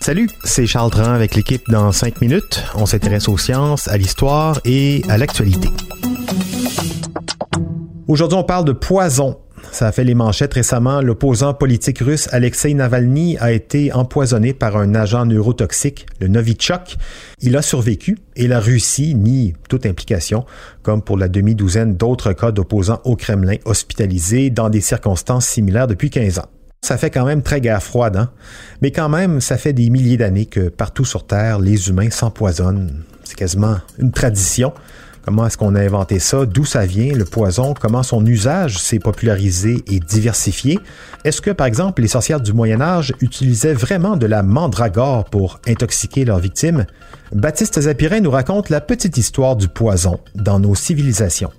Salut, c'est Charles Dran avec l'équipe dans 5 minutes. On s'intéresse aux sciences, à l'histoire et à l'actualité. Aujourd'hui, on parle de poison. Ça a fait les manchettes récemment. L'opposant politique russe Alexei Navalny a été empoisonné par un agent neurotoxique, le Novichok. Il a survécu et la Russie nie toute implication, comme pour la demi-douzaine d'autres cas d'opposants au Kremlin hospitalisés dans des circonstances similaires depuis 15 ans. Ça fait quand même très guerre froide, hein? Mais quand même, ça fait des milliers d'années que partout sur Terre, les humains s'empoisonnent. C'est quasiment une tradition. Comment est-ce qu'on a inventé ça? D'où ça vient, le poison? Comment son usage s'est popularisé et diversifié? Est-ce que, par exemple, les sorcières du Moyen Âge utilisaient vraiment de la mandragore pour intoxiquer leurs victimes? Baptiste Zapirin nous raconte la petite histoire du poison dans nos civilisations.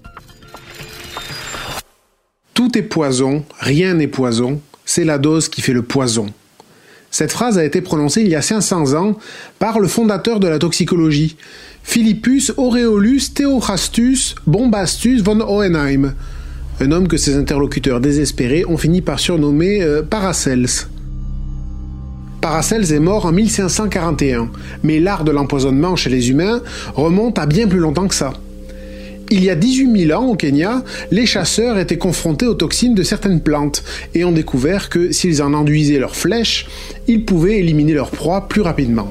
Tout est poison, rien n'est poison, c'est la dose qui fait le poison. Cette phrase a été prononcée il y a 500 ans par le fondateur de la toxicologie, Philippus Aureolus Theophrastus Bombastus von Hohenheim, un homme que ses interlocuteurs désespérés ont fini par surnommer euh, Paracels. Paracels est mort en 1541, mais l'art de l'empoisonnement chez les humains remonte à bien plus longtemps que ça. Il y a 18 000 ans, au Kenya, les chasseurs étaient confrontés aux toxines de certaines plantes et ont découvert que s'ils en enduisaient leurs flèches, ils pouvaient éliminer leur proie plus rapidement.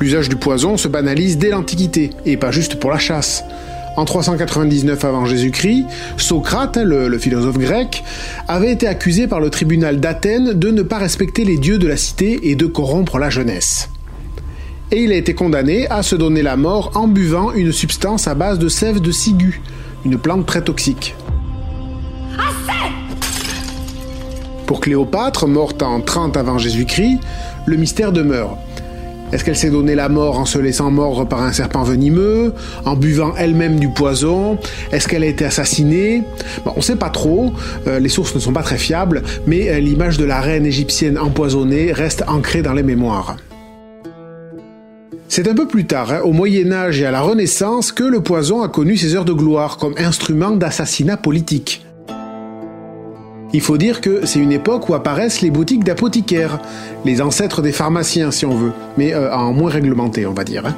L'usage du poison se banalise dès l'Antiquité, et pas juste pour la chasse. En 399 avant Jésus-Christ, Socrate, le, le, philosophe grec, avait été accusé par le tribunal d'Athènes de ne pas respecter les dieux de la cité et de corrompre la jeunesse et il a été condamné à se donner la mort en buvant une substance à base de sève de ciguë, une plante très toxique. Pour Cléopâtre, morte en 30 avant Jésus-Christ, le mystère demeure. Est-ce qu'elle s'est donné la mort en se laissant mordre par un serpent venimeux, en buvant elle-même du poison? Est-ce qu'elle a été assassinée? On ne sait pas trop, euh, les sources ne sont pas très fiables, mais euh, l'image de la reine égyptienne empoisonnée reste ancrée dans les mémoires. C'est un peu plus tard, hein, au Moyen Âge et à la Renaissance, que le poison a connu ses heures de gloire comme instrument d'assassinat politique. Il faut dire que c'est une époque où apparaissent les boutiques d'apothicaires, les ancêtres des pharmaciens si on veut, mais euh, en moins réglementé on va dire. Hein.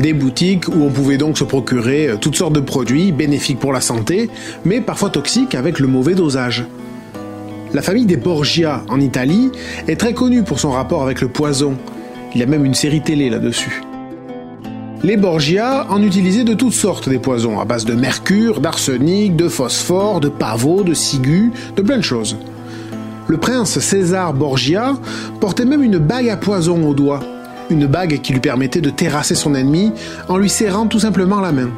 Des boutiques où on pouvait donc se procurer euh, toutes sortes de produits bénéfiques pour la santé, mais parfois toxiques avec le mauvais dosage. La famille des Borgia en Italie est très connue pour son rapport avec le poison, il y a même une série télé là-dessus. Les Borgia en utilisaient de toutes sortes des poisons, à base de mercure, d'arsenic, de phosphore, de pavot, de ciguë, de plein de choses. Le prince César Borgia portait même une bague à poison au doigt, une bague qui lui permettait de terrasser son ennemi en lui serrant tout simplement la main.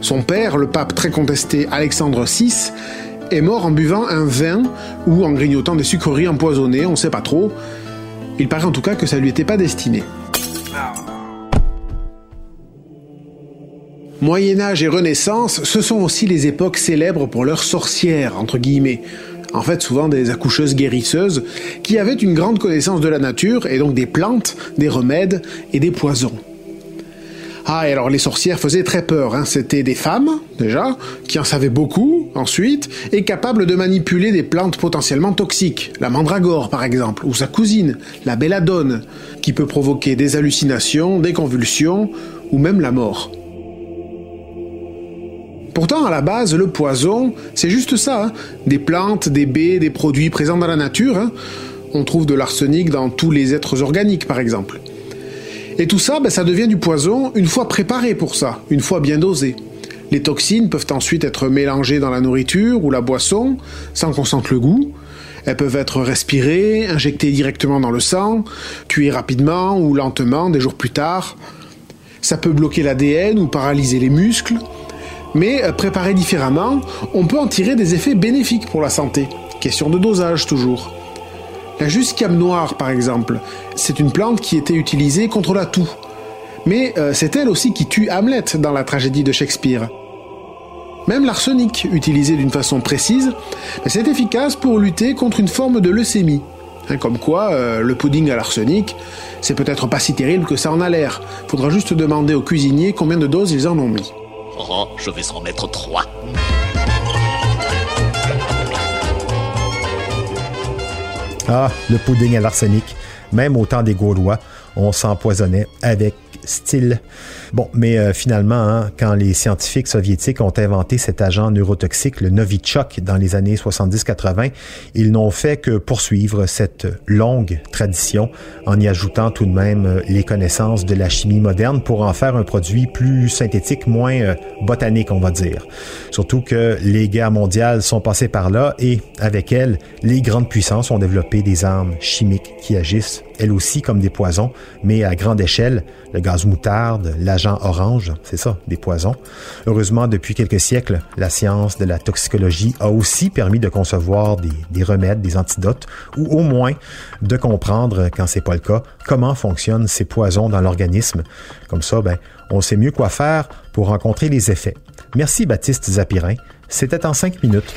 Son père, le pape très contesté Alexandre VI, est mort en buvant un vin ou en grignotant des sucreries empoisonnées, on ne sait pas trop, il paraît en tout cas que ça lui était pas destiné. Moyen Âge et Renaissance, ce sont aussi les époques célèbres pour leurs sorcières, entre guillemets. En fait, souvent des accoucheuses guérisseuses qui avaient une grande connaissance de la nature et donc des plantes, des remèdes et des poisons. Ah, et alors les sorcières faisaient très peur. Hein. C'était des femmes, déjà, qui en savaient beaucoup, ensuite, et capables de manipuler des plantes potentiellement toxiques. La mandragore, par exemple, ou sa cousine, la belladone, qui peut provoquer des hallucinations, des convulsions, ou même la mort. Pourtant, à la base, le poison, c'est juste ça. Hein. Des plantes, des baies, des produits présents dans la nature. Hein. On trouve de l'arsenic dans tous les êtres organiques, par exemple. Et tout ça, ben, ça devient du poison une fois préparé pour ça, une fois bien dosé. Les toxines peuvent ensuite être mélangées dans la nourriture ou la boisson sans qu'on sente le goût. Elles peuvent être respirées, injectées directement dans le sang, tuées rapidement ou lentement des jours plus tard. Ça peut bloquer l'ADN ou paralyser les muscles. Mais euh, préparé différemment, on peut en tirer des effets bénéfiques pour la santé. Question de dosage toujours. La jusquiame noire, par exemple, c'est une plante qui était utilisée contre la toux. Mais euh, c'est elle aussi qui tue Hamlet dans la tragédie de Shakespeare. Même l'arsenic, utilisé d'une façon précise, c'est efficace pour lutter contre une forme de leucémie. Hein, comme quoi, euh, le pudding à l'arsenic, c'est peut-être pas si terrible que ça en a l'air. Faudra juste demander aux cuisiniers combien de doses ils en ont mis. Oh, je vais en mettre trois. Ah, le pudding à l'arsenic. Même au temps des Gaulois, on s'empoisonnait avec style. Bon, mais euh, finalement, hein, quand les scientifiques soviétiques ont inventé cet agent neurotoxique, le Novichok, dans les années 70-80, ils n'ont fait que poursuivre cette longue tradition en y ajoutant tout de même euh, les connaissances de la chimie moderne pour en faire un produit plus synthétique, moins euh, botanique, on va dire. Surtout que les guerres mondiales sont passées par là et, avec elles, les grandes puissances ont développé des armes chimiques qui agissent elles aussi comme des poisons, mais à grande échelle, le gaz moutarde, l'agent orange, c'est ça, des poisons. Heureusement, depuis quelques siècles, la science de la toxicologie a aussi permis de concevoir des, remèdes, des antidotes, ou au moins de comprendre, quand c'est pas le cas, comment fonctionnent ces poisons dans l'organisme. Comme ça, ben, on sait mieux quoi faire pour rencontrer les effets. Merci Baptiste Zapirin. C'était en cinq minutes.